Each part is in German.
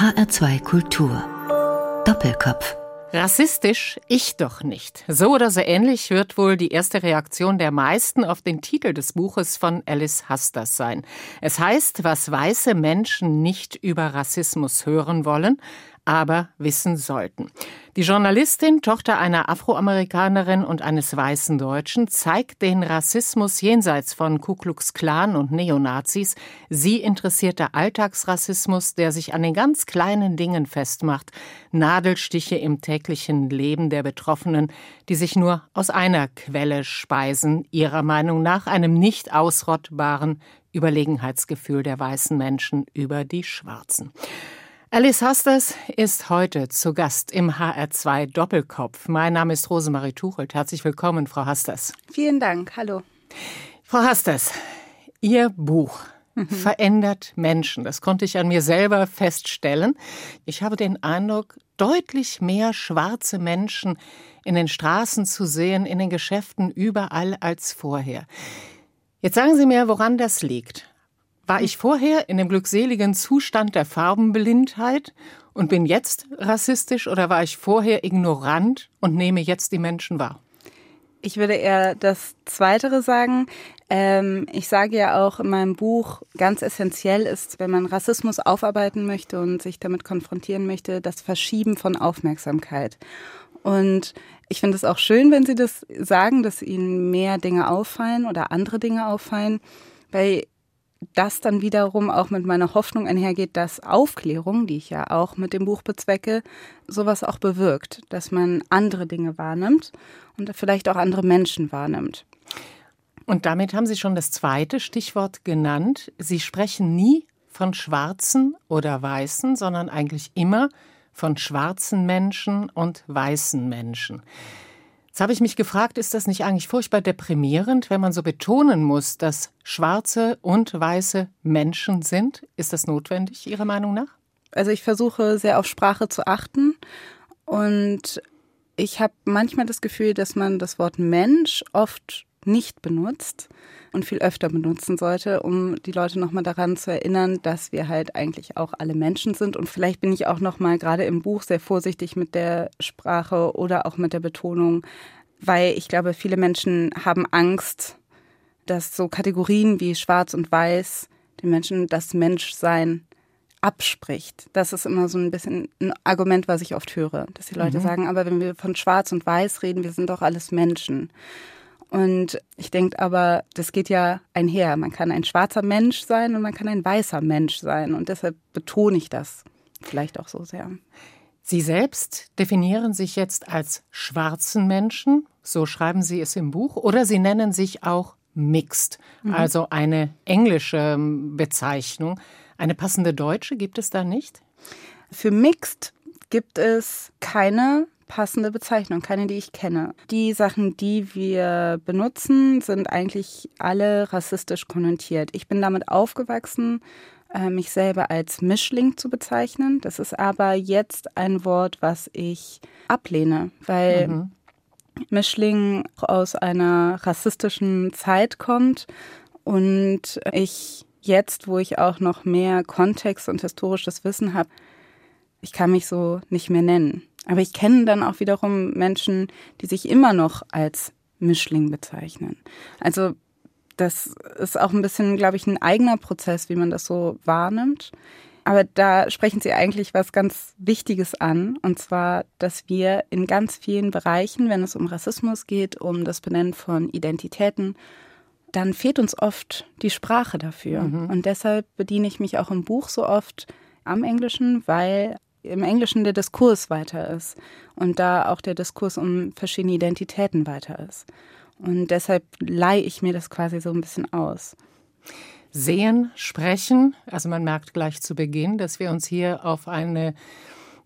HR2 Kultur. Doppelkopf. Rassistisch? Ich doch nicht. So oder so ähnlich wird wohl die erste Reaktion der meisten auf den Titel des Buches von Alice Hasters sein. Es heißt, was weiße Menschen nicht über Rassismus hören wollen, aber wissen sollten. Die Journalistin, Tochter einer Afroamerikanerin und eines weißen Deutschen, zeigt den Rassismus jenseits von Ku Klux Klan und Neonazis. Sie interessiert der Alltagsrassismus, der sich an den ganz kleinen Dingen festmacht. Nadelstiche im täglichen Leben der Betroffenen, die sich nur aus einer Quelle speisen, ihrer Meinung nach einem nicht ausrottbaren Überlegenheitsgefühl der weißen Menschen über die Schwarzen. Alice Hasters ist heute zu Gast im HR2 Doppelkopf. Mein Name ist Rosemarie Tuchelt. Herzlich willkommen, Frau Hasters. Vielen Dank. Hallo. Frau Hasters, Ihr Buch mhm. verändert Menschen. Das konnte ich an mir selber feststellen. Ich habe den Eindruck, deutlich mehr schwarze Menschen in den Straßen zu sehen, in den Geschäften, überall als vorher. Jetzt sagen Sie mir, woran das liegt. War ich vorher in dem glückseligen Zustand der Farbenblindheit und bin jetzt rassistisch oder war ich vorher ignorant und nehme jetzt die Menschen wahr? Ich würde eher das Zweitere sagen. Ähm, ich sage ja auch in meinem Buch, ganz essentiell ist, wenn man Rassismus aufarbeiten möchte und sich damit konfrontieren möchte, das Verschieben von Aufmerksamkeit. Und ich finde es auch schön, wenn Sie das sagen, dass Ihnen mehr Dinge auffallen oder andere Dinge auffallen, weil das dann wiederum auch mit meiner Hoffnung einhergeht, dass Aufklärung, die ich ja auch mit dem Buch bezwecke, sowas auch bewirkt, dass man andere Dinge wahrnimmt und vielleicht auch andere Menschen wahrnimmt. Und damit haben Sie schon das zweite Stichwort genannt. Sie sprechen nie von Schwarzen oder Weißen, sondern eigentlich immer von schwarzen Menschen und weißen Menschen. Jetzt habe ich mich gefragt, ist das nicht eigentlich furchtbar deprimierend, wenn man so betonen muss, dass schwarze und weiße Menschen sind? Ist das notwendig, Ihrer Meinung nach? Also ich versuche sehr auf Sprache zu achten und ich habe manchmal das Gefühl, dass man das Wort Mensch oft nicht benutzt und viel öfter benutzen sollte, um die Leute nochmal daran zu erinnern, dass wir halt eigentlich auch alle Menschen sind. Und vielleicht bin ich auch nochmal gerade im Buch sehr vorsichtig mit der Sprache oder auch mit der Betonung, weil ich glaube, viele Menschen haben Angst, dass so Kategorien wie Schwarz und Weiß den Menschen das Menschsein abspricht. Das ist immer so ein bisschen ein Argument, was ich oft höre, dass die Leute mhm. sagen, aber wenn wir von Schwarz und Weiß reden, wir sind doch alles Menschen. Und ich denke aber, das geht ja einher. Man kann ein schwarzer Mensch sein und man kann ein weißer Mensch sein. Und deshalb betone ich das vielleicht auch so sehr. Sie selbst definieren sich jetzt als schwarzen Menschen, so schreiben Sie es im Buch, oder Sie nennen sich auch Mixed, mhm. also eine englische ähm, Bezeichnung. Eine passende deutsche gibt es da nicht? Für Mixed gibt es keine passende Bezeichnung, keine, die ich kenne. Die Sachen, die wir benutzen, sind eigentlich alle rassistisch konnotiert. Ich bin damit aufgewachsen, äh, mich selber als Mischling zu bezeichnen. Das ist aber jetzt ein Wort, was ich ablehne, weil mhm. Mischling aus einer rassistischen Zeit kommt und ich jetzt, wo ich auch noch mehr Kontext und historisches Wissen habe, ich kann mich so nicht mehr nennen. Aber ich kenne dann auch wiederum Menschen, die sich immer noch als Mischling bezeichnen. Also das ist auch ein bisschen, glaube ich, ein eigener Prozess, wie man das so wahrnimmt. Aber da sprechen Sie eigentlich was ganz Wichtiges an, und zwar, dass wir in ganz vielen Bereichen, wenn es um Rassismus geht, um das Benennen von Identitäten, dann fehlt uns oft die Sprache dafür. Mhm. Und deshalb bediene ich mich auch im Buch so oft am Englischen, weil im Englischen der Diskurs weiter ist und da auch der Diskurs um verschiedene Identitäten weiter ist. Und deshalb leihe ich mir das quasi so ein bisschen aus. Sehen, sprechen, also man merkt gleich zu Beginn, dass wir uns hier auf eine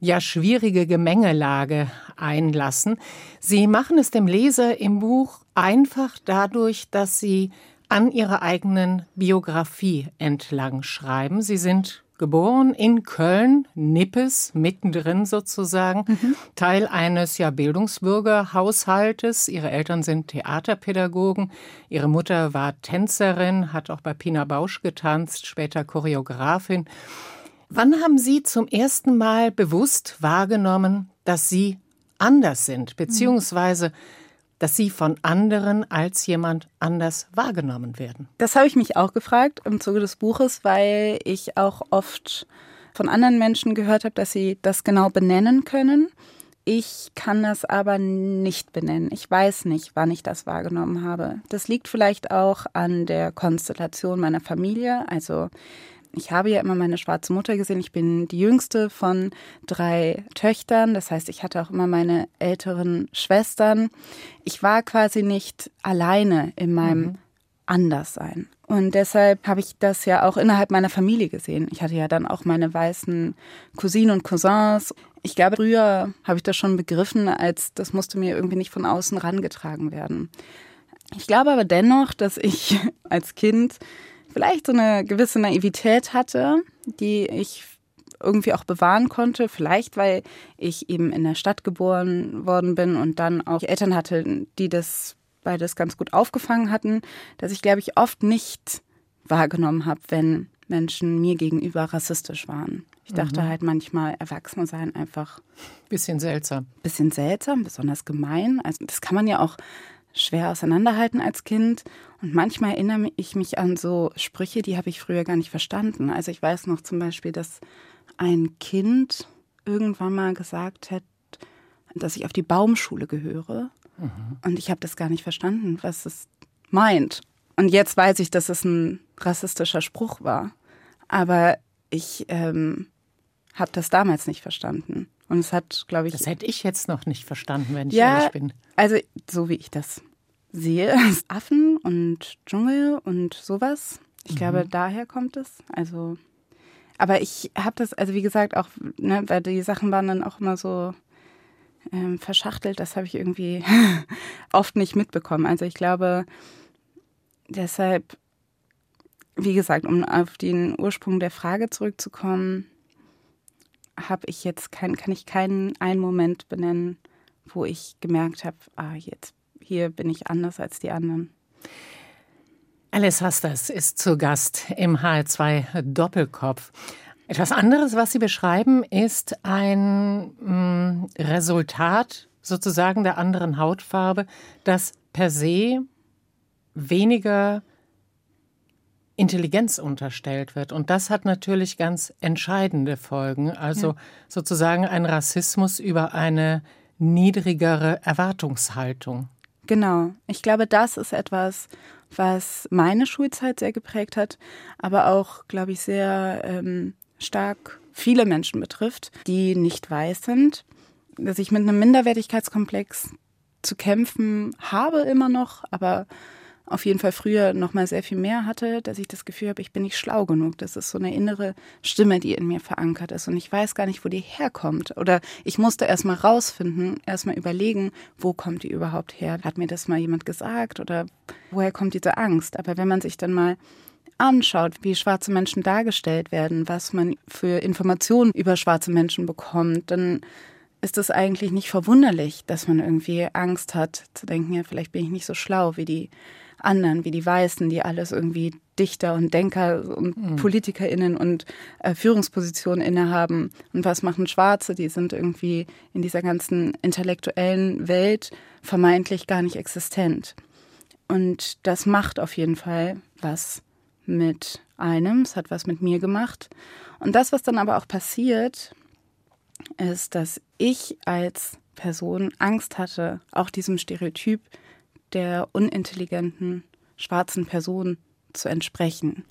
ja schwierige Gemengelage einlassen. Sie machen es dem Leser im Buch einfach dadurch, dass Sie an Ihrer eigenen Biografie entlang schreiben. Sie sind geboren in Köln, Nippes, mittendrin sozusagen, mhm. Teil eines ja Bildungsbürgerhaushaltes. Ihre Eltern sind Theaterpädagogen, ihre Mutter war Tänzerin, hat auch bei Pina Bausch getanzt, später Choreografin. Wann haben Sie zum ersten Mal bewusst wahrgenommen, dass Sie anders sind, beziehungsweise dass Sie von anderen als jemand anders wahrgenommen werden? Das habe ich mich auch gefragt im Zuge des Buches, weil ich auch oft von anderen Menschen gehört habe, dass sie das genau benennen können. Ich kann das aber nicht benennen. Ich weiß nicht, wann ich das wahrgenommen habe. Das liegt vielleicht auch an der Konstellation meiner Familie. Also ich habe ja immer meine schwarze Mutter gesehen. Ich bin die jüngste von drei Töchtern. Das heißt, ich hatte auch immer meine älteren Schwestern. Ich war quasi nicht alleine in meinem mhm. Anderssein. Und deshalb habe ich das ja auch innerhalb meiner Familie gesehen. Ich hatte ja dann auch meine weißen Cousinen und Cousins. Ich glaube, früher habe ich das schon begriffen, als das musste mir irgendwie nicht von außen rangetragen werden. Ich glaube aber dennoch, dass ich als Kind vielleicht so eine gewisse Naivität hatte, die ich irgendwie auch bewahren konnte. Vielleicht, weil ich eben in der Stadt geboren worden bin und dann auch Eltern hatte, die das beides ganz gut aufgefangen hatten, dass ich, glaube ich, oft nicht wahrgenommen habe, wenn Menschen mir gegenüber rassistisch waren. Ich dachte mhm. halt manchmal, Erwachsene seien einfach. Bisschen seltsam. Bisschen seltsam, besonders gemein. Also, das kann man ja auch schwer auseinanderhalten als Kind. Und manchmal erinnere ich mich an so Sprüche, die habe ich früher gar nicht verstanden. Also ich weiß noch zum Beispiel, dass ein Kind irgendwann mal gesagt hat, dass ich auf die Baumschule gehöre. Mhm. Und ich habe das gar nicht verstanden, was es meint. Und jetzt weiß ich, dass es ein rassistischer Spruch war. Aber ich ähm, habe das damals nicht verstanden. Und es hat, glaube ich. Das hätte ich jetzt noch nicht verstanden, wenn ich ja, ehrlich bin. Also, so wie ich das sehe, Affen und Dschungel und sowas. Ich mhm. glaube, daher kommt es. Also, aber ich habe das, also wie gesagt, auch, ne, weil die Sachen waren dann auch immer so ähm, verschachtelt, das habe ich irgendwie oft nicht mitbekommen. Also ich glaube, deshalb, wie gesagt, um auf den Ursprung der Frage zurückzukommen, habe ich jetzt kein, kann ich keinen einen Moment benennen, wo ich gemerkt habe, ah, jetzt hier bin ich anders als die anderen. Alice Hasters ist zu Gast im HR2 Doppelkopf. Etwas anderes, was Sie beschreiben, ist ein mh, mm, Resultat sozusagen der anderen Hautfarbe, das per se weniger Intelligenz unterstellt wird. Und das hat natürlich ganz entscheidende Folgen. Also ja. sozusagen ein Rassismus über eine niedrigere Erwartungshaltung. Genau. Ich glaube, das ist etwas, was meine Schulzeit sehr geprägt hat, aber auch, glaube ich, sehr ähm, stark viele Menschen betrifft, die nicht weiß sind, dass ich mit einem Minderwertigkeitskomplex zu kämpfen habe immer noch, aber auf jeden Fall früher noch mal sehr viel mehr hatte, dass ich das Gefühl habe, ich bin nicht schlau genug. Das ist so eine innere Stimme, die in mir verankert ist und ich weiß gar nicht, wo die herkommt. Oder ich musste erst mal rausfinden, erst mal überlegen, wo kommt die überhaupt her? Hat mir das mal jemand gesagt oder woher kommt diese Angst? Aber wenn man sich dann mal anschaut, wie schwarze Menschen dargestellt werden, was man für Informationen über schwarze Menschen bekommt, dann ist es eigentlich nicht verwunderlich, dass man irgendwie Angst hat, zu denken, ja, vielleicht bin ich nicht so schlau wie die anderen, wie die Weißen, die alles irgendwie Dichter und Denker und mhm. PolitikerInnen und äh, Führungspositionen innehaben. Und was machen Schwarze? Die sind irgendwie in dieser ganzen intellektuellen Welt vermeintlich gar nicht existent. Und das macht auf jeden Fall was mit einem. Es hat was mit mir gemacht. Und das, was dann aber auch passiert, ist, dass ich als Person Angst hatte, auch diesem Stereotyp der unintelligenten schwarzen Person zu entsprechen.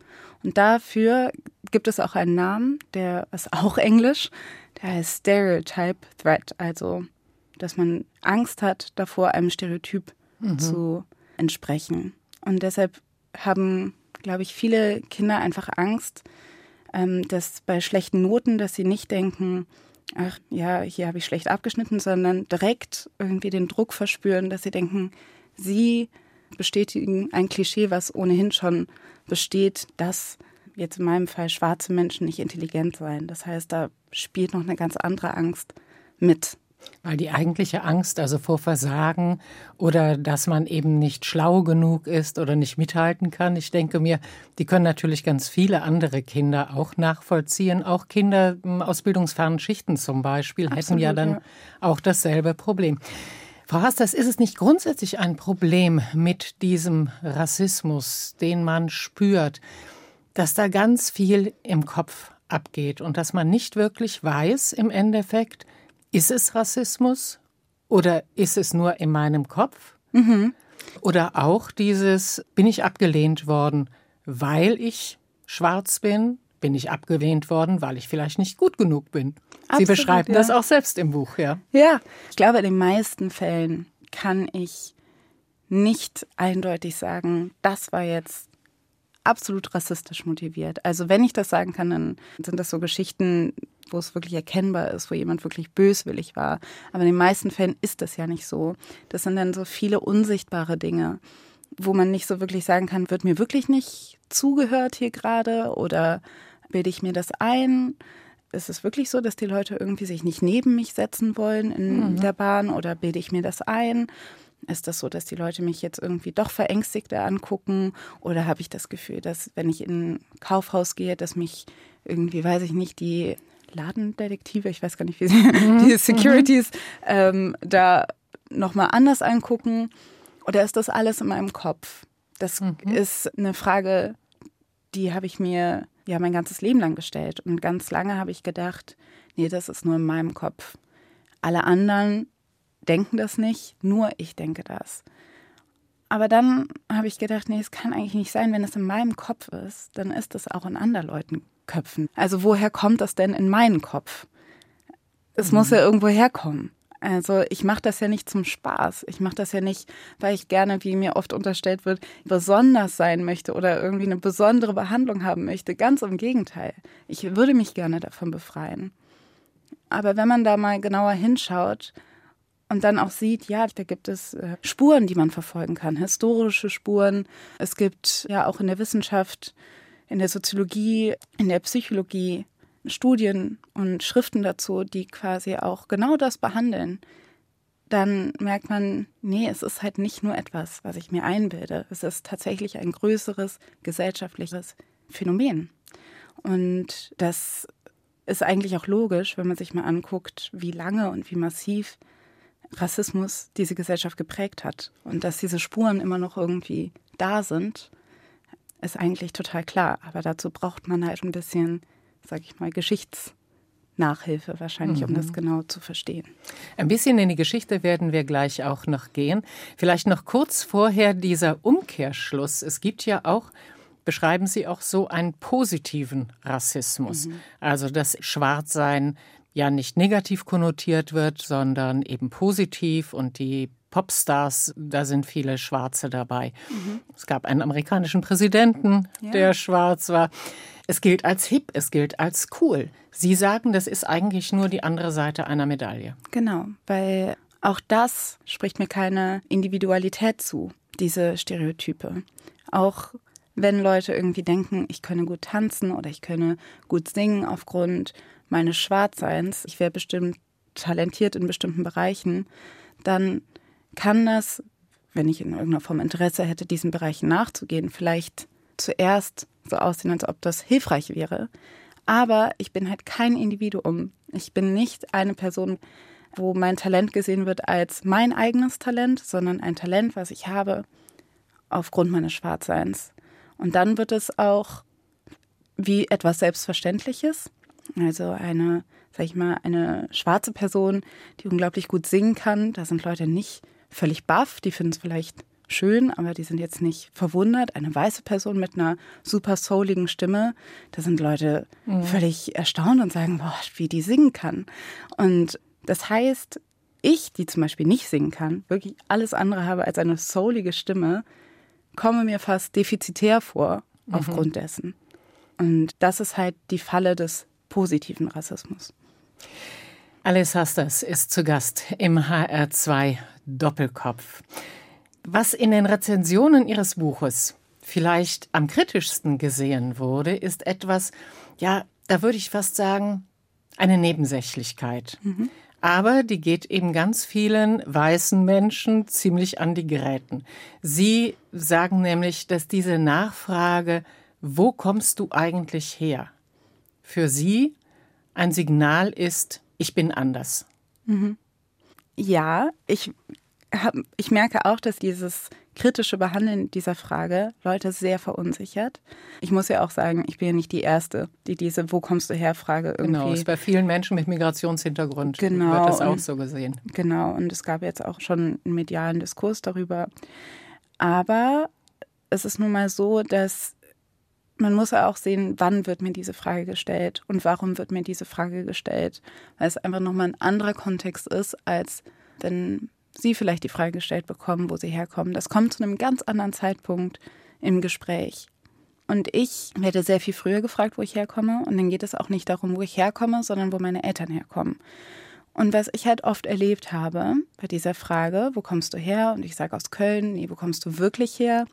Und dafür gibt es auch einen Namen, der ist auch Englisch, der heißt Stereotype Threat, also dass man Angst hat davor, einem Stereotyp mhm. zu entsprechen. Und deshalb haben, glaube ich, viele Kinder einfach Angst, ähm, dass bei schlechten Noten, dass sie nicht denken, ach ja, hier habe ich schlecht abgeschnitten, sondern direkt irgendwie den Druck verspüren, dass sie denken, Sie bestätigen ein Klischee, was ohnehin schon besteht, dass jetzt in meinem Fall schwarze Menschen nicht intelligent seien. Das heißt, da spielt noch eine ganz andere Angst mit. Weil die eigentliche Angst, also vor Versagen oder dass man eben nicht schlau genug ist oder nicht mithalten kann, ich denke mir, die können natürlich ganz viele andere Kinder auch nachvollziehen. Auch Kinder hm, aus bildungsfernen Schichten zum Beispiel Absolut, hätten ja dann ja. auch dasselbe Problem. Frau Hasters, ist es nicht grundsätzlich ein Problem mit diesem Rassismus, den man spürt, dass da ganz viel im Kopf abgeht und dass man nicht wirklich weiß im Endeffekt, ist es Rassismus oder ist es nur in meinem Kopf? Mhm. Oder auch dieses, bin ich abgelehnt worden, weil ich schwarz bin? Bin ich abgelehnt worden, weil ich vielleicht nicht gut genug bin? Absolut, Sie beschreiben ja. das auch selbst im Buch, ja? Ja, ich glaube, in den meisten Fällen kann ich nicht eindeutig sagen, das war jetzt absolut rassistisch motiviert. Also wenn ich das sagen kann, dann sind das so Geschichten, wo es wirklich erkennbar ist, wo jemand wirklich böswillig war. Aber in den meisten Fällen ist das ja nicht so. Das sind dann so viele unsichtbare Dinge, wo man nicht so wirklich sagen kann, wird mir wirklich nicht zugehört hier gerade oder bilde ich mir das ein? Ist es wirklich so, dass die Leute irgendwie sich nicht neben mich setzen wollen in mhm. der Bahn oder bilde ich mir das ein? Ist das so, dass die Leute mich jetzt irgendwie doch verängstigter angucken? Oder habe ich das Gefühl, dass wenn ich in ein Kaufhaus gehe, dass mich irgendwie, weiß ich nicht, die Ladendetektive, ich weiß gar nicht, wie sie, mhm. die Securities mhm. ähm, da nochmal anders angucken? Oder ist das alles in meinem Kopf? Das mhm. ist eine Frage, die habe ich mir ja mein ganzes Leben lang gestellt. Und ganz lange habe ich gedacht, nee, das ist nur in meinem Kopf. Alle anderen denken das nicht, nur ich denke das. Aber dann habe ich gedacht, nee, es kann eigentlich nicht sein, wenn es in meinem Kopf ist, dann ist es auch in anderen Leuten Köpfen. Also woher kommt das denn in meinen Kopf? Es mhm. muss ja irgendwo herkommen. Also ich mache das ja nicht zum Spaß. Ich mache das ja nicht, weil ich gerne, wie mir oft unterstellt wird, besonders sein möchte oder irgendwie eine besondere Behandlung haben möchte. Ganz im Gegenteil. Ich würde mich gerne davon befreien. Aber wenn man da mal genauer hinschaut, und dann auch sieht, ja, da gibt es äh, Spuren, die man verfolgen kann, historische Spuren. Es gibt ja auch in der Wissenschaft, in der Soziologie, in der Psychologie Studien und Schriften dazu, die quasi auch genau das behandeln. Dann merkt man, nee, es ist halt nicht nur etwas, was ich mir einbilde. Es ist tatsächlich ein größeres gesellschaftliches Phänomen. Und das ist eigentlich auch logisch, wenn man sich mal anguckt, wie lange und wie massiv Rassismus diese Gesellschaft geprägt hat. Und dass diese Spuren immer noch irgendwie da sind, ist eigentlich total klar. Aber dazu braucht man halt ein bisschen, sag ich mal, Geschichtsnachhilfe wahrscheinlich, mhm. um das mhm. genau zu verstehen. Ein bisschen in die Geschichte werden wir gleich auch noch gehen. Vielleicht noch kurz vorher dieser Umkehrschluss. Es gibt ja auch beschreiben Sie auch so einen positiven Rassismus. Mhm. Also das Schwarzsein ja nicht negativ konnotiert wird, sondern eben positiv und die Popstars, da sind viele Schwarze dabei. Mhm. Es gab einen amerikanischen Präsidenten, ja. der schwarz war. Es gilt als hip, es gilt als cool. Sie sagen, das ist eigentlich nur die andere Seite einer Medaille. Genau, weil auch das spricht mir keine Individualität zu, diese Stereotype. Auch wenn Leute irgendwie denken, ich könne gut tanzen oder ich könne gut singen aufgrund meines Schwarzseins, ich wäre bestimmt talentiert in bestimmten Bereichen, dann kann das, wenn ich in irgendeiner Form Interesse hätte, diesen Bereichen nachzugehen, vielleicht zuerst so aussehen, als ob das hilfreich wäre. Aber ich bin halt kein Individuum. Ich bin nicht eine Person, wo mein Talent gesehen wird als mein eigenes Talent, sondern ein Talent, was ich habe aufgrund meines Schwarzseins. Und dann wird es auch wie etwas Selbstverständliches. Also eine, sag ich mal, eine schwarze Person, die unglaublich gut singen kann. Da sind Leute nicht völlig baff, die finden es vielleicht schön, aber die sind jetzt nicht verwundert. Eine weiße Person mit einer super souligen Stimme, da sind Leute mhm. völlig erstaunt und sagen, boah, wie die singen kann. Und das heißt, ich, die zum Beispiel nicht singen kann, wirklich alles andere habe als eine soulige Stimme, komme mir fast defizitär vor mhm. aufgrund dessen. Und das ist halt die Falle des positiven Rassismus. Alice Hasters ist zu Gast im HR2 Doppelkopf. Was in den Rezensionen Ihres Buches vielleicht am kritischsten gesehen wurde, ist etwas, ja, da würde ich fast sagen, eine Nebensächlichkeit. Mhm. aber die geht eben ganz vielen weißen Menschen ziemlich an die Geräten. Sie sagen nämlich, dass diese Nachfrage, wo kommst du eigentlich her, für sie ein Signal ist, ich bin anders. Mhm. Ja, ich, hab, ich merke auch, dass dieses kritische Behandeln dieser Frage Leute sehr verunsichert. Ich muss ja auch sagen, ich bin ja nicht die Erste, die diese Wo kommst du her Frage irgendwie. Genau, ist bei vielen Menschen mit Migrationshintergrund genau, wird das auch so gesehen. Genau, und es gab jetzt auch schon einen medialen Diskurs darüber. Aber es ist nun mal so, dass man muss ja auch sehen, wann wird mir diese Frage gestellt und warum wird mir diese Frage gestellt. Weil es einfach nochmal ein anderer Kontext ist, als wenn Sie vielleicht die Frage gestellt bekommen, wo Sie herkommen. Das kommt zu einem ganz anderen Zeitpunkt im Gespräch. Und ich werde sehr viel früher gefragt, wo ich herkomme. Und dann geht es auch nicht darum, wo ich herkomme, sondern wo meine Eltern herkommen. Und was ich halt oft erlebt habe bei dieser Frage, wo kommst du her? Und ich sage aus Köln, nee, wo kommst du wirklich her?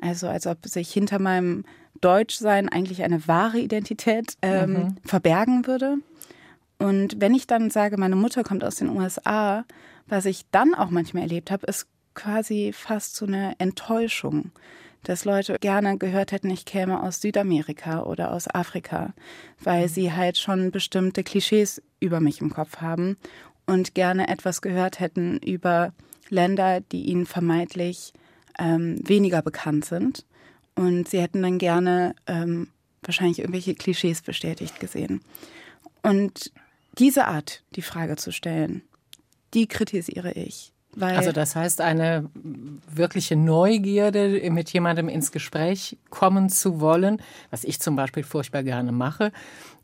Also als ob sich hinter meinem Deutschsein eigentlich eine wahre Identität ähm, mhm. verbergen würde. Und wenn ich dann sage, meine Mutter kommt aus den USA was ich dann auch manchmal erlebt habe, ist quasi fast so eine Enttäuschung, dass Leute gerne gehört hätten, ich käme aus Südamerika oder aus Afrika, weil mhm. sie halt schon bestimmte Klischees über mich im Kopf haben und gerne etwas gehört hätten über Länder, die ihnen vermeintlich ähm, weniger bekannt sind. Und sie hätten dann gerne ähm, wahrscheinlich irgendwelche Klischees bestätigt gesehen. Und diese Art, die Frage zu stellen, die kritisiere ich. also das heißt, eine wirkliche Neugierde, mit jemandem ins Gespräch kommen zu wollen, was ich zum Beispiel furchtbar gerne mache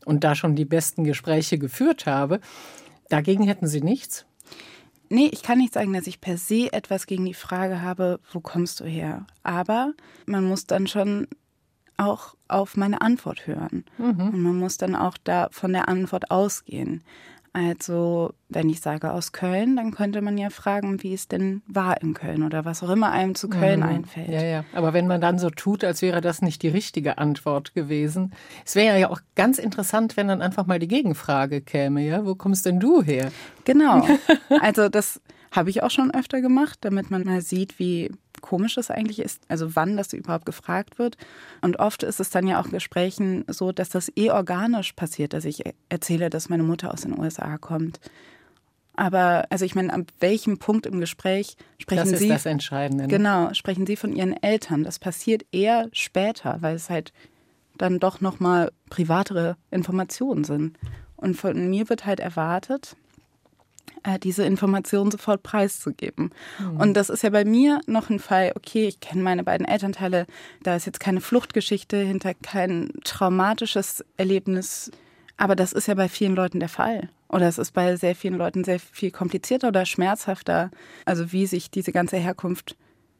und da schon die besten Gespräche geführt habe. Dagegen hätten Sie nichts? Nee, ich kann nicht sagen, dass ich per se etwas gegen die Frage habe, wo kommst du her? Aber man muss dann schon auch auf meine Antwort hören. Mhm. Und man muss dann auch da von der Antwort ausgehen. Also, wenn ich sage aus Köln, dann könnte man ja fragen, wie es denn war in Köln oder was auch immer einem zu Köln mhm. einfällt. Ja, ja. Aber wenn man dann so tut, als wäre das nicht die richtige Antwort gewesen. Es wäre ja auch ganz interessant, wenn dann einfach mal die Gegenfrage käme, ja? Wo kommst denn du her? Genau. Also, das habe ich auch schon öfter gemacht, damit man mal sieht, wie komisch es eigentlich ist, also wann das überhaupt gefragt wird. Und oft ist es dann ja auch in Gesprächen so, dass das eh organisch passiert, dass ich erzähle, dass meine Mutter aus den USA kommt. Aber also ich meine, an welchem Punkt im Gespräch sprechen das Sie? Das ist das Entscheidende. Ne? Genau, sprechen Sie von Ihren Eltern. Das passiert eher später, weil es halt dann doch noch mal privatere Informationen sind. Und von mir wird halt erwartet, diese Informationen sofort preiszugeben. Mhm. Und das ist ja bei mir noch ein Fall, okay, ich kenne meine beiden Elternteile, da ist jetzt keine Fluchtgeschichte hinter, kein traumatisches Erlebnis, aber das ist ja bei vielen Leuten der Fall. Oder es ist bei sehr vielen Leuten sehr viel komplizierter oder schmerzhafter, also wie sich diese ganze Herkunft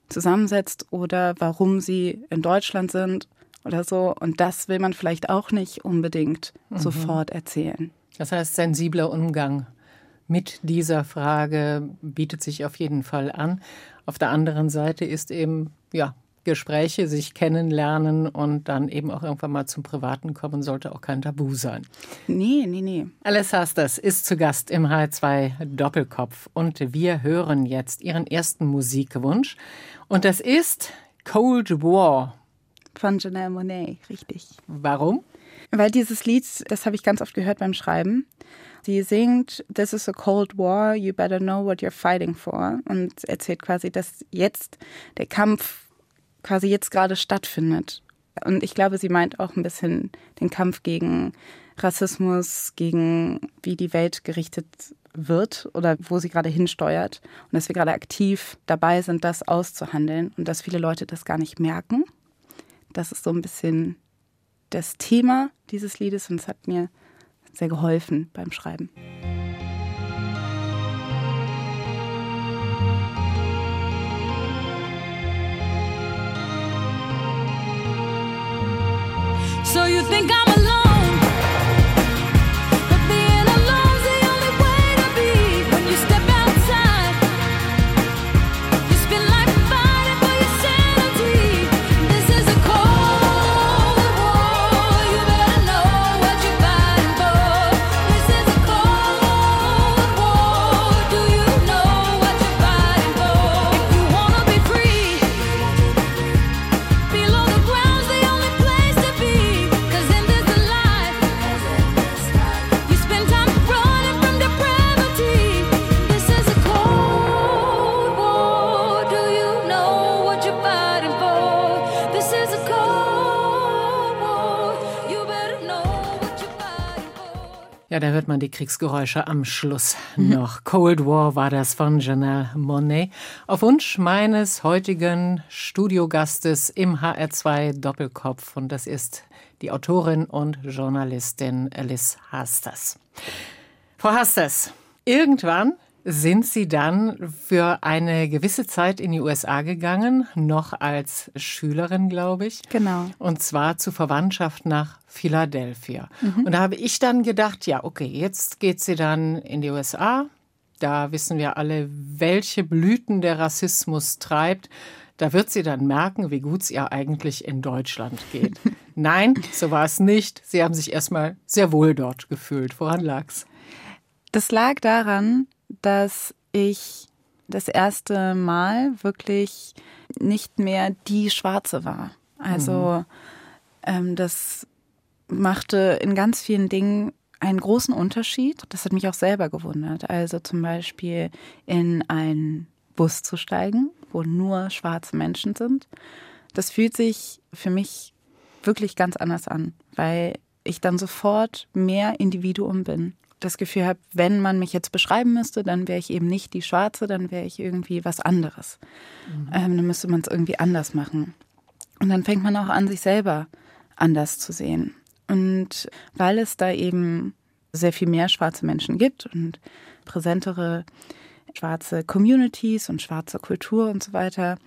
zusammensetzt oder warum sie in Deutschland sind oder so. Und das will man vielleicht auch nicht unbedingt mhm. sofort erzählen. Das heißt, sensibler Umgang mit dieser Frage bietet sich auf jeden Fall an. Auf der anderen Seite ist eben, ja, Gespräche, sich kennenlernen und dann eben auch irgendwann mal zum Privaten kommen, sollte auch kein Tabu sein. Nee, nee, nee. Alice Hasters ist zu Gast im H2 Doppelkopf und wir hören jetzt ihren ersten Musikwunsch und das ist Cold War. Von Janelle Monet, richtig. Warum? Weil dieses Lied, das habe ich ganz oft gehört beim Schreiben. Sie singt This is a cold war, you better know what you're fighting for und erzählt quasi, dass jetzt der Kampf quasi jetzt gerade stattfindet. Und ich glaube, sie meint auch ein bisschen den Kampf gegen Rassismus, gegen wie die Welt gerichtet wird oder wo sie gerade hinsteuert. Und dass wir gerade aktiv dabei sind, das auszuhandeln und dass viele Leute das gar nicht merken. Das ist so ein bisschen das Thema dieses Liedes und es hat mir sehr geholfen beim Schreiben. So you think I'm alone? Man die Kriegsgeräusche am Schluss noch. Cold War war das von Janelle Monet. Auf Wunsch meines heutigen Studiogastes im HR2 Doppelkopf. Und das ist die Autorin und Journalistin Alice Hasters. Frau Hasters, irgendwann sind Sie dann für eine gewisse Zeit in die USA gegangen, noch als Schülerin, glaube ich. Genau. Und zwar zur Verwandtschaft nach Philadelphia. Mhm. Und da habe ich dann gedacht, ja, okay, jetzt geht sie dann in die USA. Da wissen wir alle, welche Blüten der Rassismus treibt. Da wird sie dann merken, wie gut es ihr eigentlich in Deutschland geht. Nein, so war es nicht. Sie haben sich erstmal sehr wohl dort gefühlt. Woran lag's? Das lag daran, dass ich das erste Mal wirklich nicht mehr die Schwarze war. Also mhm. ähm, das machte in ganz vielen Dingen einen großen Unterschied. Das hat mich auch selber gewundert. Also zum Beispiel in einen Bus zu steigen, wo nur schwarze Menschen sind. Das fühlt sich für mich wirklich ganz anders an, weil ich dann sofort mehr Individuum bin das Gefühl habe, wenn man mich jetzt beschreiben müsste, dann wäre ich eben nicht die Schwarze, dann wäre ich irgendwie was anderes. Mhm. Ähm, dann müsste man es irgendwie anders machen. Und dann fängt man auch an, sich selber anders zu sehen. Und weil es da eben sehr viel mehr schwarze Menschen gibt und präsentere schwarze Communities und schwarze Kultur und so weiter,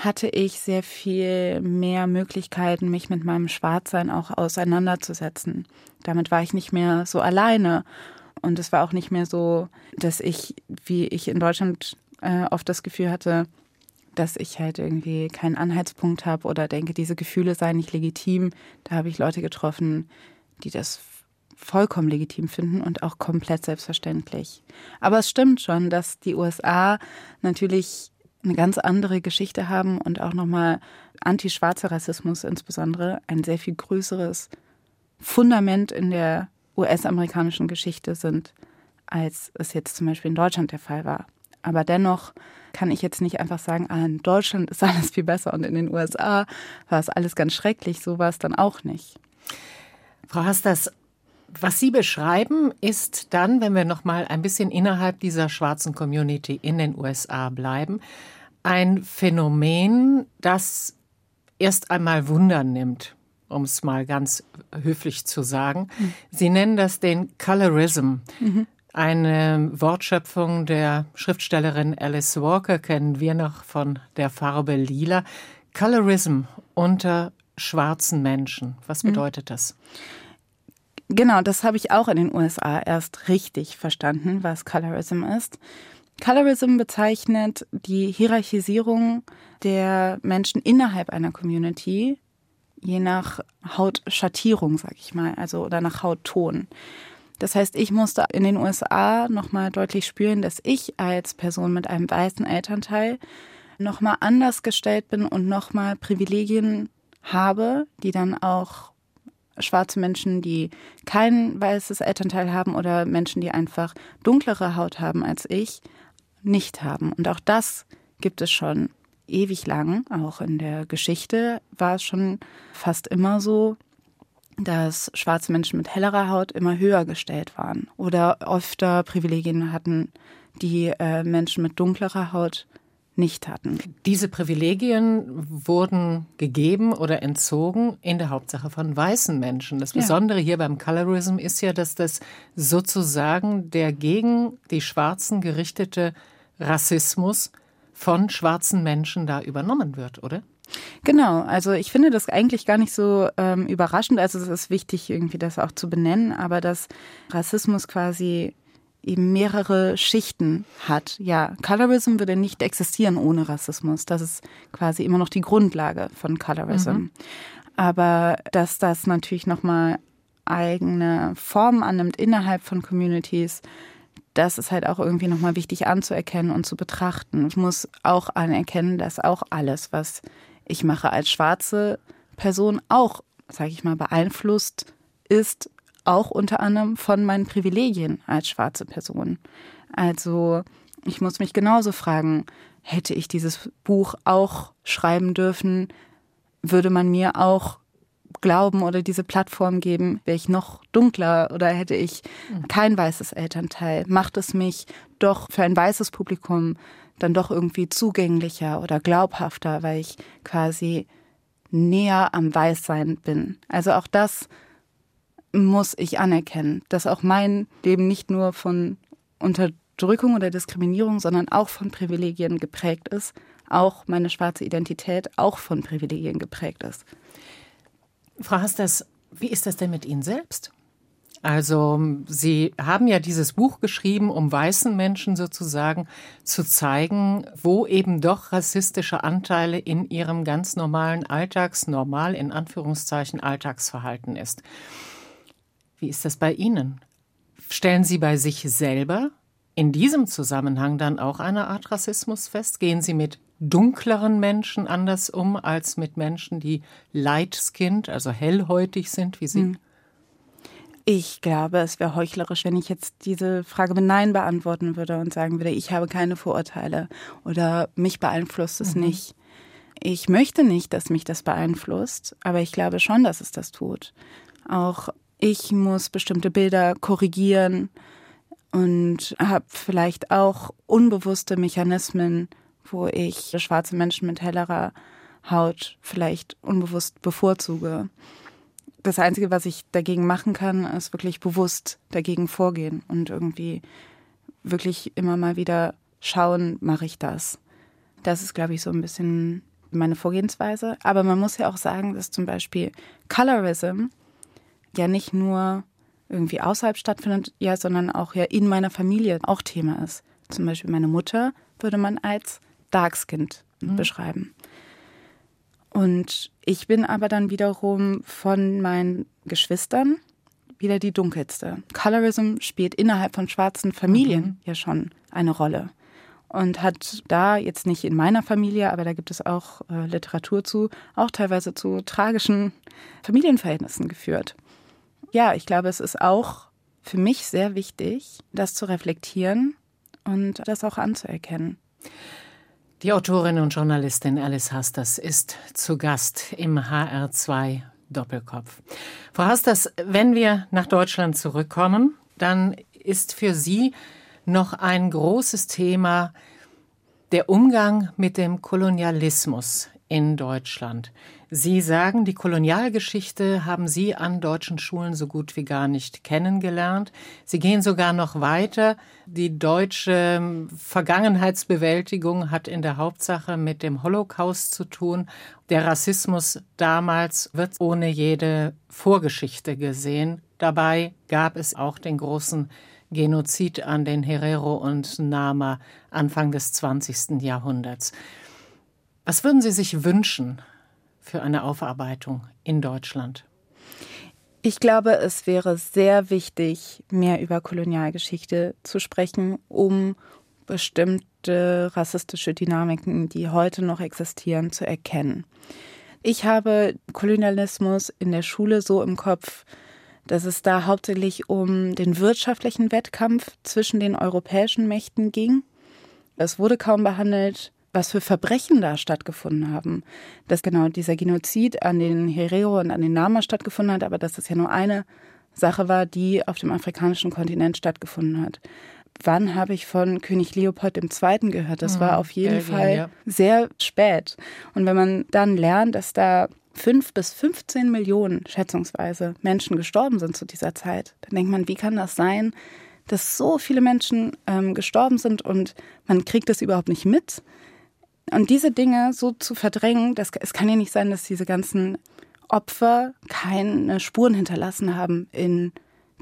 hatte ich sehr viel mehr Möglichkeiten, mich mit meinem Schwarzsein auch auseinanderzusetzen. Damit war ich nicht mehr so alleine. Und es war auch nicht mehr so, dass ich, wie ich in Deutschland äh, oft das Gefühl hatte, dass ich halt irgendwie keinen Anhaltspunkt habe oder denke, diese Gefühle seien nicht legitim. Da habe ich Leute getroffen, die das vollkommen legitim finden und auch komplett selbstverständlich. Aber es stimmt schon, dass die USA natürlich eine ganz andere Geschichte haben und auch nochmal anti-schwarzer Rassismus insbesondere ein sehr viel größeres Fundament in der US-amerikanischen Geschichte sind, als es jetzt zum Beispiel in Deutschland der Fall war. Aber dennoch kann ich jetzt nicht einfach sagen, ah, in Deutschland ist alles viel besser und in den USA war es alles ganz schrecklich. So war es dann auch nicht. Frau Hasters, was Sie beschreiben, ist dann, wenn wir noch mal ein bisschen innerhalb dieser schwarzen Community in den USA bleiben, ein Phänomen, das erst einmal Wunder nimmt, um es mal ganz höflich zu sagen. Mhm. Sie nennen das den Colorism. Mhm. Eine Wortschöpfung der Schriftstellerin Alice Walker kennen wir noch von der Farbe Lila. Colorism unter schwarzen Menschen. Was mhm. bedeutet das? Genau, das habe ich auch in den USA erst richtig verstanden, was Colorism ist. Colorism bezeichnet die Hierarchisierung der Menschen innerhalb einer Community, je nach Hautschattierung, sag ich mal, also oder nach Hautton. Das heißt, ich musste in den USA nochmal deutlich spüren, dass ich als Person mit einem weißen Elternteil nochmal anders gestellt bin und nochmal Privilegien habe, die dann auch schwarze Menschen, die kein weißes Elternteil haben oder Menschen, die einfach dunklere Haut haben als ich, nicht haben. Und auch das gibt es schon ewig lang. Auch in der Geschichte war es schon fast immer so, dass schwarze Menschen mit hellerer Haut immer höher gestellt waren oder öfter Privilegien hatten, die äh, Menschen mit dunklerer Haut nicht hatten. Diese Privilegien wurden gegeben oder entzogen in der Hauptsache von weißen Menschen. Das Besondere ja. hier beim Colorism ist ja, dass das sozusagen der gegen die Schwarzen gerichtete Rassismus von schwarzen Menschen da übernommen wird, oder? Genau, also ich finde das eigentlich gar nicht so ähm, überraschend. Also es ist wichtig, irgendwie das auch zu benennen, aber dass Rassismus quasi eben mehrere Schichten hat. Ja, Colorism würde nicht existieren ohne Rassismus. Das ist quasi immer noch die Grundlage von Colorism. Mhm. Aber dass das natürlich nochmal eigene Formen annimmt innerhalb von Communities, das ist halt auch irgendwie nochmal wichtig anzuerkennen und zu betrachten. Ich muss auch anerkennen, dass auch alles, was ich mache als schwarze Person, auch, sage ich mal, beeinflusst ist auch unter anderem von meinen Privilegien als schwarze Person. Also ich muss mich genauso fragen, hätte ich dieses Buch auch schreiben dürfen, würde man mir auch Glauben oder diese Plattform geben, wäre ich noch dunkler oder hätte ich mhm. kein weißes Elternteil. Macht es mich doch für ein weißes Publikum dann doch irgendwie zugänglicher oder glaubhafter, weil ich quasi näher am Weißsein bin. Also auch das muss ich anerkennen, dass auch mein Leben nicht nur von Unterdrückung oder Diskriminierung, sondern auch von Privilegien geprägt ist, auch meine schwarze Identität auch von Privilegien geprägt ist. Frau Hasters, wie ist das denn mit Ihnen selbst? Also Sie haben ja dieses Buch geschrieben, um weißen Menschen sozusagen zu zeigen, wo eben doch rassistische Anteile in ihrem ganz normalen Alltags, normal in Anführungszeichen Alltagsverhalten ist. Wie ist das bei Ihnen? Stellen Sie bei sich selber in diesem Zusammenhang dann auch eine Art Rassismus fest? Gehen Sie mit dunkleren Menschen anders um als mit Menschen, die light-skinned, also hellhäutig sind wie Sie? Hm. Ich glaube, es wäre heuchlerisch, wenn ich jetzt diese Frage mit Nein beantworten würde und sagen würde, ich habe keine Vorurteile oder mich beeinflusst es mhm. nicht. Ich möchte nicht, dass mich das beeinflusst, aber ich glaube schon, dass es das tut. Auch ich muss bestimmte Bilder korrigieren und habe vielleicht auch unbewusste Mechanismen, wo ich schwarze Menschen mit hellerer Haut vielleicht unbewusst bevorzuge das Einzige, was ich dagegen machen kann, ist wirklich bewusst dagegen vorgehen und irgendwie wirklich immer mal wieder schauen, mache ich das. Das ist, glaube ich, so ein bisschen meine Vorgehensweise. Aber man muss ja auch sagen, dass zum Beispiel Colorism ja nicht nur irgendwie außerhalb stattfindet, ja, sondern auch ja in meiner Familie auch Thema ist. Zum Beispiel meine Mutter würde man als Darkskinned mhm. beschreiben. Und ich bin aber dann wiederum von meinen Geschwistern wieder die dunkelste. Colorism spielt innerhalb von schwarzen Familien mhm. ja schon eine Rolle und hat da jetzt nicht in meiner Familie, aber da gibt es auch äh, Literatur zu, auch teilweise zu tragischen Familienverhältnissen geführt. Ja, ich glaube, es ist auch für mich sehr wichtig, das zu reflektieren und das auch anzuerkennen. Die Autorin und Journalistin Alice Hasters ist zu Gast im HR2 Doppelkopf. Frau Hasters, wenn wir nach Deutschland zurückkommen, dann ist für Sie noch ein großes Thema der Umgang mit dem Kolonialismus in Deutschland. Sie sagen, die Kolonialgeschichte haben Sie an deutschen Schulen so gut wie gar nicht kennengelernt. Sie gehen sogar noch weiter. Die deutsche Vergangenheitsbewältigung hat in der Hauptsache mit dem Holocaust zu tun. Der Rassismus damals wird ohne jede Vorgeschichte gesehen. Dabei gab es auch den großen Genozid an den Herero und Nama Anfang des 20. Jahrhunderts. Was würden Sie sich wünschen für eine Aufarbeitung in Deutschland? Ich glaube, es wäre sehr wichtig, mehr über Kolonialgeschichte zu sprechen, um bestimmte rassistische Dynamiken, die heute noch existieren, zu erkennen. Ich habe Kolonialismus in der Schule so im Kopf, dass es da hauptsächlich um den wirtschaftlichen Wettkampf zwischen den europäischen Mächten ging. Es wurde kaum behandelt, was für Verbrechen da stattgefunden haben. Dass genau dieser Genozid an den Herero und an den Nama stattgefunden hat, aber dass das ja nur eine Sache war, die auf dem afrikanischen Kontinent stattgefunden hat. Wann habe ich von König Leopold II. gehört? Das war mhm. auf jeden Belgien, Fall ja. sehr spät. Und wenn man dann lernt, dass da fünf bis 15 Millionen schätzungsweise Menschen gestorben sind zu dieser Zeit, dann denkt man, wie kann das sein, dass so viele Menschen ähm, gestorben sind und man kriegt das überhaupt nicht mit? Und diese Dinge so zu verdrängen, das, es kann ja nicht sein, dass diese ganzen Opfer keine Spuren hinterlassen haben in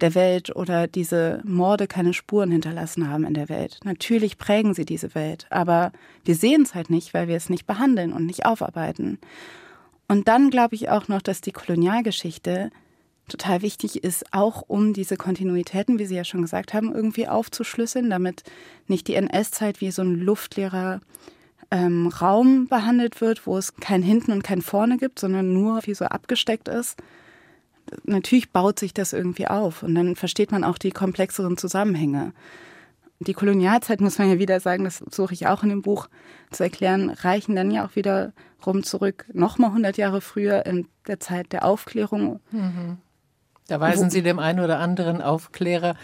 der Welt oder diese Morde keine Spuren hinterlassen haben in der Welt. Natürlich prägen sie diese Welt, aber wir sehen es halt nicht, weil wir es nicht behandeln und nicht aufarbeiten. Und dann glaube ich auch noch, dass die Kolonialgeschichte total wichtig ist, auch um diese Kontinuitäten, wie Sie ja schon gesagt haben, irgendwie aufzuschlüsseln, damit nicht die NS-Zeit wie so ein luftleerer ähm, Raum behandelt wird, wo es kein Hinten und kein Vorne gibt, sondern nur wie so abgesteckt ist. Natürlich baut sich das irgendwie auf und dann versteht man auch die komplexeren Zusammenhänge. Die Kolonialzeit, muss man ja wieder sagen, das suche ich auch in dem Buch zu erklären, reichen dann ja auch wiederum zurück, nochmal 100 Jahre früher in der Zeit der Aufklärung. Mhm. Da weisen Sie dem einen oder anderen Aufklärer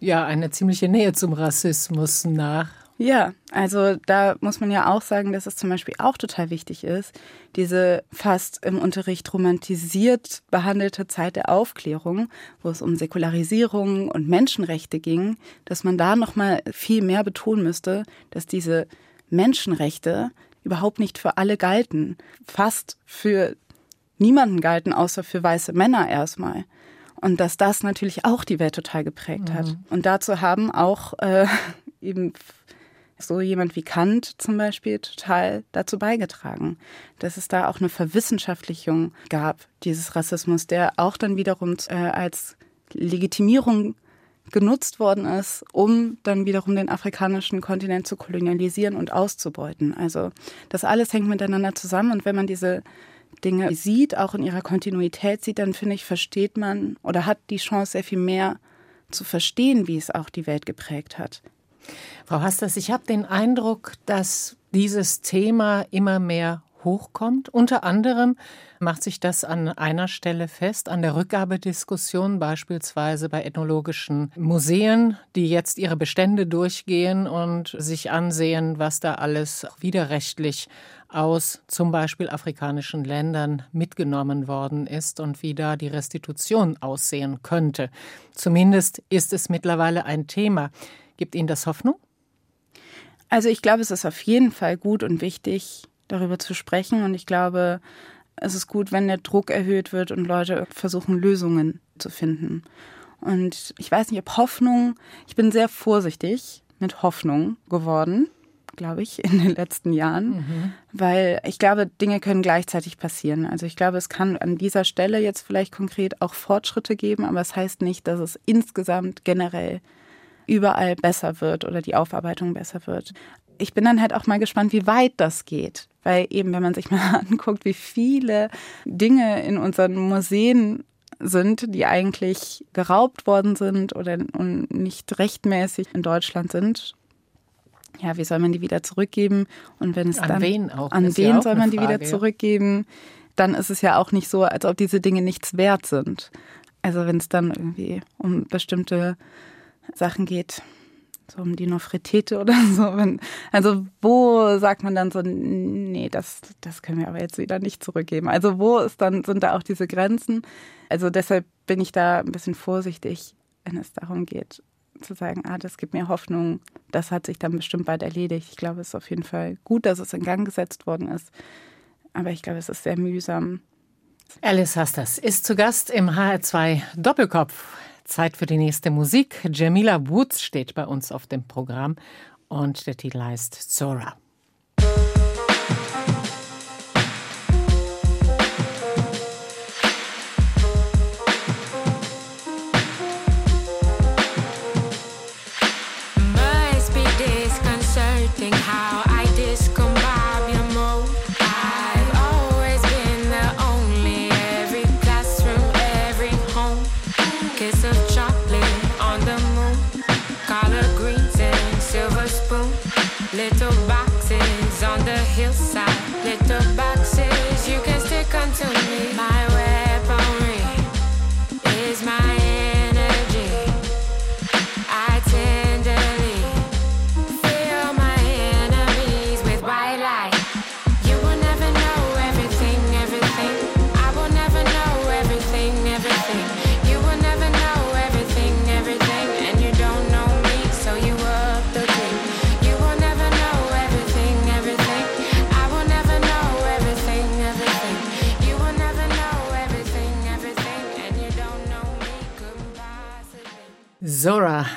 ja eine ziemliche Nähe zum Rassismus nach. Ja, also da muss man ja auch sagen, dass es zum Beispiel auch total wichtig ist, diese fast im Unterricht romantisiert behandelte Zeit der Aufklärung, wo es um Säkularisierung und Menschenrechte ging, dass man da noch mal viel mehr betonen müsste, dass diese Menschenrechte überhaupt nicht für alle galten, fast für niemanden galten, außer für weiße Männer erstmal. Und dass das natürlich auch die Welt total geprägt hat. Mhm. Und dazu haben auch äh, eben so jemand wie Kant zum Beispiel total dazu beigetragen, dass es da auch eine Verwissenschaftlichung gab, dieses Rassismus, der auch dann wiederum äh, als Legitimierung genutzt worden ist, um dann wiederum den afrikanischen Kontinent zu kolonialisieren und auszubeuten. Also das alles hängt miteinander zusammen und wenn man diese Dinge sieht, auch in ihrer Kontinuität sieht, dann finde ich, versteht man oder hat die Chance sehr viel mehr zu verstehen, wie es auch die Welt geprägt hat. Frau Hasters, ich habe den Eindruck, dass dieses Thema immer mehr hochkommt. Unter anderem macht sich das an einer Stelle fest, an der Rückgabediskussion beispielsweise bei ethnologischen Museen, die jetzt ihre Bestände durchgehen und sich ansehen, was da alles widerrechtlich aus zum Beispiel afrikanischen Ländern mitgenommen worden ist und wie da die Restitution aussehen könnte. Zumindest ist es mittlerweile ein Thema. Gibt Ihnen das Hoffnung? Also ich glaube, es ist auf jeden Fall gut und wichtig, darüber zu sprechen. Und ich glaube, es ist gut, wenn der Druck erhöht wird und Leute versuchen, Lösungen zu finden. Und ich weiß nicht, ob Hoffnung, ich bin sehr vorsichtig mit Hoffnung geworden, glaube ich, in den letzten Jahren, mhm. weil ich glaube, Dinge können gleichzeitig passieren. Also ich glaube, es kann an dieser Stelle jetzt vielleicht konkret auch Fortschritte geben, aber es das heißt nicht, dass es insgesamt generell überall besser wird oder die Aufarbeitung besser wird. Ich bin dann halt auch mal gespannt, wie weit das geht. Weil eben, wenn man sich mal anguckt, wie viele Dinge in unseren Museen sind, die eigentlich geraubt worden sind oder nicht rechtmäßig in Deutschland sind. Ja, wie soll man die wieder zurückgeben? Und wenn es an dann wen auch? an wen ja soll man die wieder zurückgeben? Dann ist es ja auch nicht so, als ob diese Dinge nichts wert sind. Also wenn es dann irgendwie um bestimmte Sachen geht, so um die Nofretete oder so. also wo sagt man dann so, nee, das, das können wir aber jetzt wieder nicht zurückgeben. Also wo ist dann, sind da auch diese Grenzen? Also deshalb bin ich da ein bisschen vorsichtig, wenn es darum geht, zu sagen, ah, das gibt mir Hoffnung, das hat sich dann bestimmt bald erledigt. Ich glaube, es ist auf jeden Fall gut, dass es in Gang gesetzt worden ist. Aber ich glaube, es ist sehr mühsam. Alice Hasters ist zu Gast im HR2 Doppelkopf. Zeit für die nächste Musik. Jamila Woods steht bei uns auf dem Programm und der Titel heißt Zora.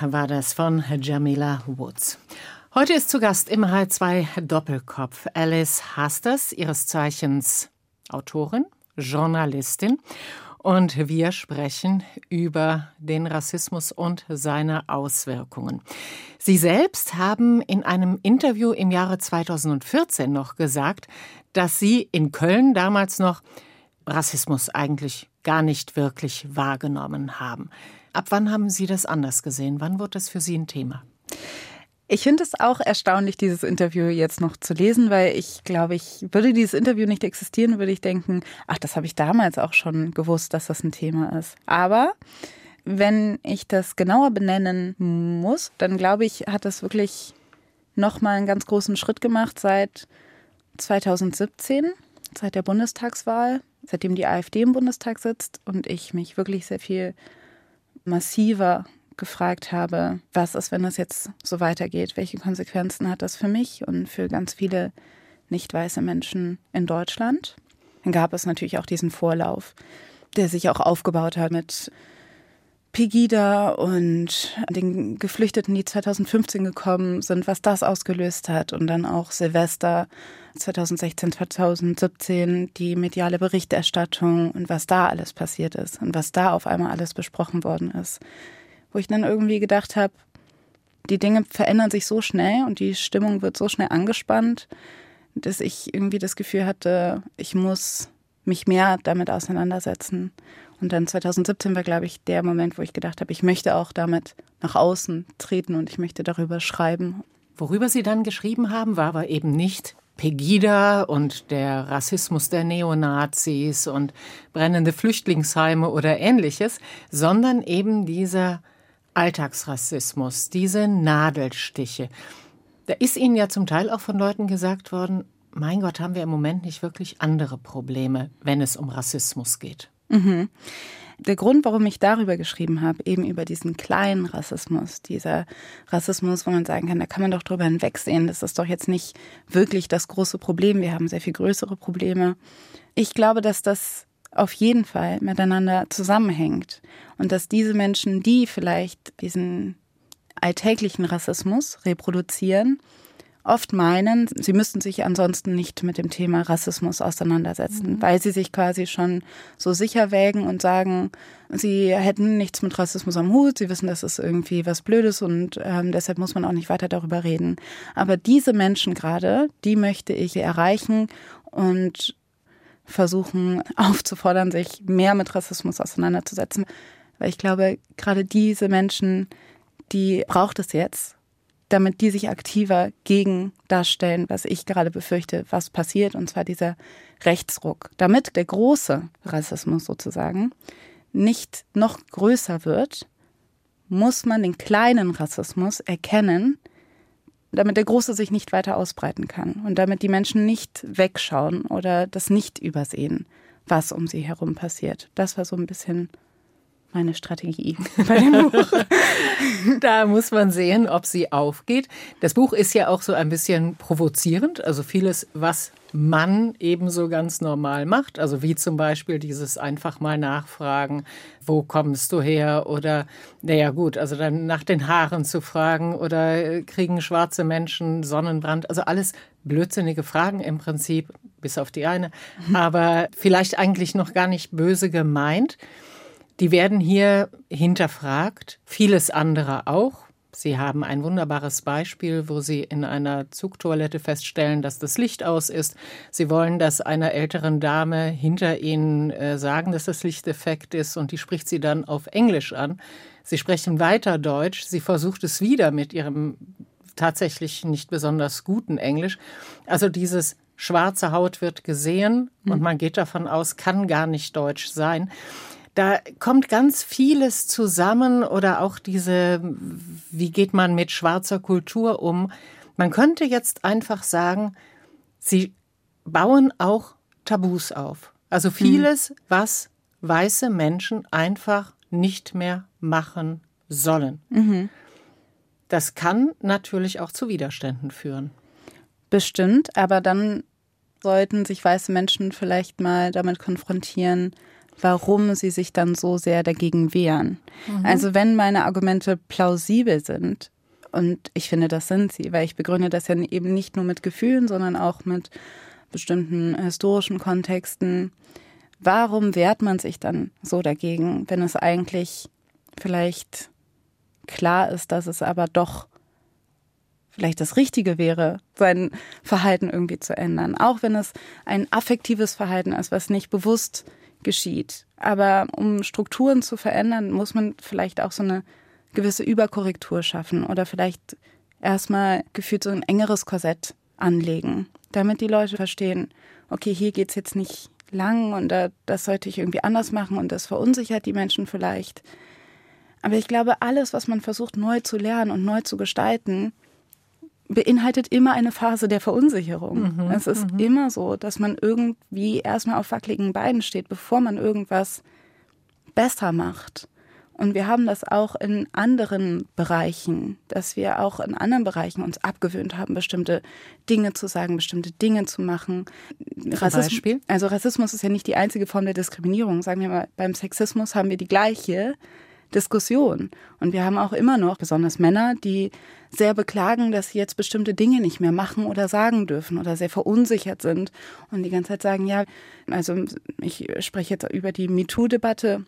War das von Jamila Woods. Heute ist zu Gast im H2 Doppelkopf Alice Hasters, ihres Zeichens Autorin, Journalistin. Und wir sprechen über den Rassismus und seine Auswirkungen. Sie selbst haben in einem Interview im Jahre 2014 noch gesagt, dass Sie in Köln damals noch Rassismus eigentlich gar nicht wirklich wahrgenommen haben. Ab wann haben Sie das anders gesehen? Wann wird das für Sie ein Thema? Ich finde es auch erstaunlich, dieses Interview jetzt noch zu lesen, weil ich glaube, ich würde dieses Interview nicht existieren, würde ich denken, ach, das habe ich damals auch schon gewusst, dass das ein Thema ist. Aber wenn ich das genauer benennen muss, dann glaube ich, hat das wirklich nochmal einen ganz großen Schritt gemacht seit 2017, seit der Bundestagswahl, seitdem die AfD im Bundestag sitzt und ich mich wirklich sehr viel massiver gefragt habe, was ist, wenn das jetzt so weitergeht? Welche Konsequenzen hat das für mich und für ganz viele nicht weiße Menschen in Deutschland? Dann gab es natürlich auch diesen Vorlauf, der sich auch aufgebaut hat mit Pegida und den Geflüchteten, die 2015 gekommen sind, was das ausgelöst hat und dann auch Silvester 2016, 2017, die mediale Berichterstattung und was da alles passiert ist und was da auf einmal alles besprochen worden ist wo ich dann irgendwie gedacht habe, die Dinge verändern sich so schnell und die Stimmung wird so schnell angespannt, dass ich irgendwie das Gefühl hatte, ich muss mich mehr damit auseinandersetzen. Und dann 2017 war, glaube ich, der Moment, wo ich gedacht habe, ich möchte auch damit nach außen treten und ich möchte darüber schreiben. Worüber Sie dann geschrieben haben, war aber eben nicht Pegida und der Rassismus der Neonazis und brennende Flüchtlingsheime oder ähnliches, sondern eben dieser Alltagsrassismus, diese Nadelstiche. Da ist Ihnen ja zum Teil auch von Leuten gesagt worden, mein Gott, haben wir im Moment nicht wirklich andere Probleme, wenn es um Rassismus geht. Mhm. Der Grund, warum ich darüber geschrieben habe, eben über diesen kleinen Rassismus, dieser Rassismus, wo man sagen kann, da kann man doch drüber hinwegsehen, das ist doch jetzt nicht wirklich das große Problem, wir haben sehr viel größere Probleme. Ich glaube, dass das auf jeden Fall miteinander zusammenhängt und dass diese Menschen, die vielleicht diesen alltäglichen Rassismus reproduzieren, oft meinen, sie müssten sich ansonsten nicht mit dem Thema Rassismus auseinandersetzen, mhm. weil sie sich quasi schon so sicher wägen und sagen, sie hätten nichts mit Rassismus am Hut, sie wissen, das ist irgendwie was Blödes und ähm, deshalb muss man auch nicht weiter darüber reden. Aber diese Menschen gerade, die möchte ich erreichen und versuchen aufzufordern, sich mehr mit Rassismus auseinanderzusetzen. Weil ich glaube, gerade diese Menschen, die braucht es jetzt, damit die sich aktiver gegen darstellen, was ich gerade befürchte, was passiert, und zwar dieser Rechtsruck. Damit der große Rassismus sozusagen nicht noch größer wird, muss man den kleinen Rassismus erkennen, damit der Große sich nicht weiter ausbreiten kann und damit die Menschen nicht wegschauen oder das nicht übersehen, was um sie herum passiert. Das war so ein bisschen meine Strategie bei dem Buch. da muss man sehen, ob sie aufgeht. Das Buch ist ja auch so ein bisschen provozierend, also vieles, was man ebenso ganz normal macht. Also wie zum Beispiel dieses einfach mal nachfragen, wo kommst du her? Oder, naja gut, also dann nach den Haaren zu fragen oder äh, kriegen schwarze Menschen Sonnenbrand? Also alles blödsinnige Fragen im Prinzip, bis auf die eine, mhm. aber vielleicht eigentlich noch gar nicht böse gemeint. Die werden hier hinterfragt, vieles andere auch. Sie haben ein wunderbares Beispiel, wo Sie in einer Zugtoilette feststellen, dass das Licht aus ist. Sie wollen das einer älteren Dame hinter Ihnen äh, sagen, dass das Licht defekt ist und die spricht Sie dann auf Englisch an. Sie sprechen weiter Deutsch. Sie versucht es wieder mit Ihrem tatsächlich nicht besonders guten Englisch. Also dieses schwarze Haut wird gesehen und hm. man geht davon aus, kann gar nicht deutsch sein. Da kommt ganz vieles zusammen oder auch diese, wie geht man mit schwarzer Kultur um? Man könnte jetzt einfach sagen, sie bauen auch Tabus auf. Also vieles, was weiße Menschen einfach nicht mehr machen sollen. Mhm. Das kann natürlich auch zu Widerständen führen. Bestimmt, aber dann sollten sich weiße Menschen vielleicht mal damit konfrontieren, warum sie sich dann so sehr dagegen wehren. Mhm. Also wenn meine Argumente plausibel sind, und ich finde, das sind sie, weil ich begründe das ja eben nicht nur mit Gefühlen, sondern auch mit bestimmten historischen Kontexten. Warum wehrt man sich dann so dagegen, wenn es eigentlich vielleicht klar ist, dass es aber doch vielleicht das Richtige wäre, sein Verhalten irgendwie zu ändern. Auch wenn es ein affektives Verhalten ist, was nicht bewusst geschieht. Aber um Strukturen zu verändern, muss man vielleicht auch so eine gewisse Überkorrektur schaffen oder vielleicht erstmal gefühlt so ein engeres Korsett anlegen, damit die Leute verstehen, okay, hier geht's jetzt nicht lang und da, das sollte ich irgendwie anders machen und das verunsichert die Menschen vielleicht. Aber ich glaube, alles, was man versucht neu zu lernen und neu zu gestalten, beinhaltet immer eine Phase der Verunsicherung. Mhm, es ist mhm. immer so, dass man irgendwie erstmal auf wackeligen Beinen steht, bevor man irgendwas besser macht. Und wir haben das auch in anderen Bereichen, dass wir auch in anderen Bereichen uns abgewöhnt haben, bestimmte Dinge zu sagen, bestimmte Dinge zu machen. Rassismus, Beispiel? Also Rassismus ist ja nicht die einzige Form der Diskriminierung. Sagen wir mal, beim Sexismus haben wir die gleiche Diskussion. Und wir haben auch immer noch, besonders Männer, die sehr beklagen, dass sie jetzt bestimmte Dinge nicht mehr machen oder sagen dürfen oder sehr verunsichert sind und die ganze Zeit sagen, ja, also ich spreche jetzt über die MeToo-Debatte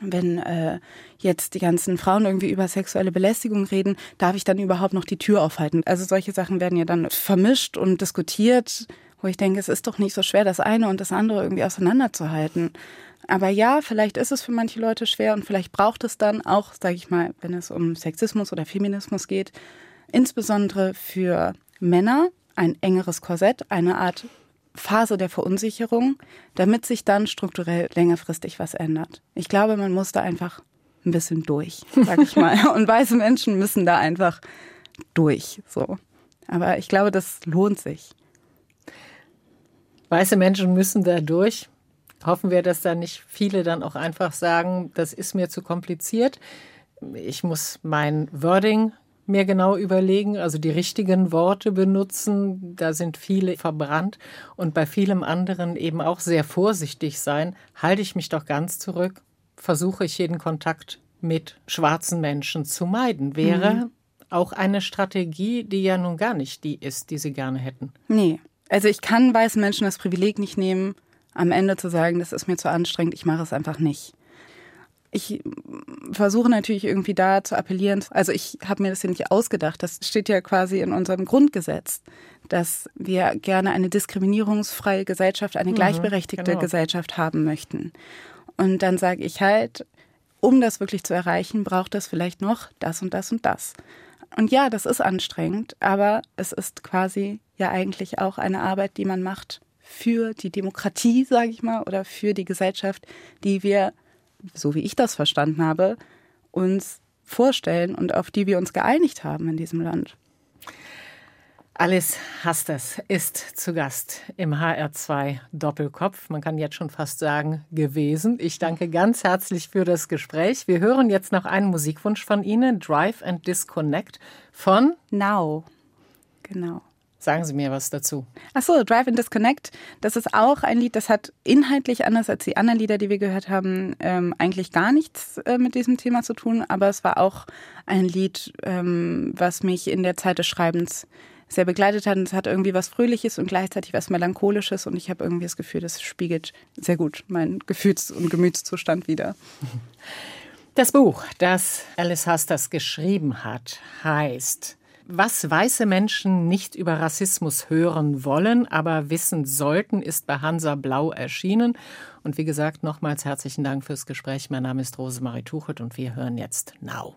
wenn äh, jetzt die ganzen Frauen irgendwie über sexuelle Belästigung reden, darf ich dann überhaupt noch die Tür aufhalten? Also solche Sachen werden ja dann vermischt und diskutiert, wo ich denke, es ist doch nicht so schwer, das eine und das andere irgendwie auseinanderzuhalten. Aber ja, vielleicht ist es für manche Leute schwer und vielleicht braucht es dann auch, sage ich mal, wenn es um Sexismus oder Feminismus geht, insbesondere für Männer ein engeres Korsett, eine Art Phase der Verunsicherung, damit sich dann strukturell längerfristig was ändert. Ich glaube, man muss da einfach ein bisschen durch, sag ich mal. Und weiße Menschen müssen da einfach durch, so. Aber ich glaube, das lohnt sich. Weiße Menschen müssen da durch. Hoffen wir, dass da nicht viele dann auch einfach sagen, das ist mir zu kompliziert. Ich muss mein Wording mir genau überlegen, also die richtigen Worte benutzen. Da sind viele verbrannt und bei vielem anderen eben auch sehr vorsichtig sein. Halte ich mich doch ganz zurück, versuche ich jeden Kontakt mit schwarzen Menschen zu meiden. Wäre mhm. auch eine Strategie, die ja nun gar nicht die ist, die sie gerne hätten. Nee. Also ich kann weißen Menschen das Privileg nicht nehmen, am Ende zu sagen, das ist mir zu anstrengend, ich mache es einfach nicht ich versuche natürlich irgendwie da zu appellieren. Also ich habe mir das ja nicht ausgedacht. Das steht ja quasi in unserem Grundgesetz, dass wir gerne eine diskriminierungsfreie Gesellschaft, eine mhm, gleichberechtigte genau. Gesellschaft haben möchten. Und dann sage ich halt, um das wirklich zu erreichen, braucht es vielleicht noch das und das und das. Und ja, das ist anstrengend, aber es ist quasi ja eigentlich auch eine Arbeit, die man macht für die Demokratie, sage ich mal, oder für die Gesellschaft, die wir so wie ich das verstanden habe, uns vorstellen und auf die wir uns geeinigt haben in diesem Land. Alice Hasters ist zu Gast im HR2 Doppelkopf. Man kann jetzt schon fast sagen, gewesen. Ich danke ganz herzlich für das Gespräch. Wir hören jetzt noch einen Musikwunsch von Ihnen, Drive and Disconnect von Now. Genau. Sagen Sie mir was dazu. Ach so, Drive and Disconnect. Das ist auch ein Lied, das hat inhaltlich anders als die anderen Lieder, die wir gehört haben, ähm, eigentlich gar nichts äh, mit diesem Thema zu tun. Aber es war auch ein Lied, ähm, was mich in der Zeit des Schreibens sehr begleitet hat. Und es hat irgendwie was Fröhliches und gleichzeitig was Melancholisches. Und ich habe irgendwie das Gefühl, das spiegelt sehr gut meinen Gefühls- und Gemütszustand wider. Das Buch, das Alice Hasters geschrieben hat, heißt was weiße Menschen nicht über Rassismus hören wollen, aber wissen sollten, ist bei Hansa Blau erschienen. Und wie gesagt, nochmals herzlichen Dank fürs Gespräch. Mein Name ist Rosemarie Tuchert und wir hören jetzt Now.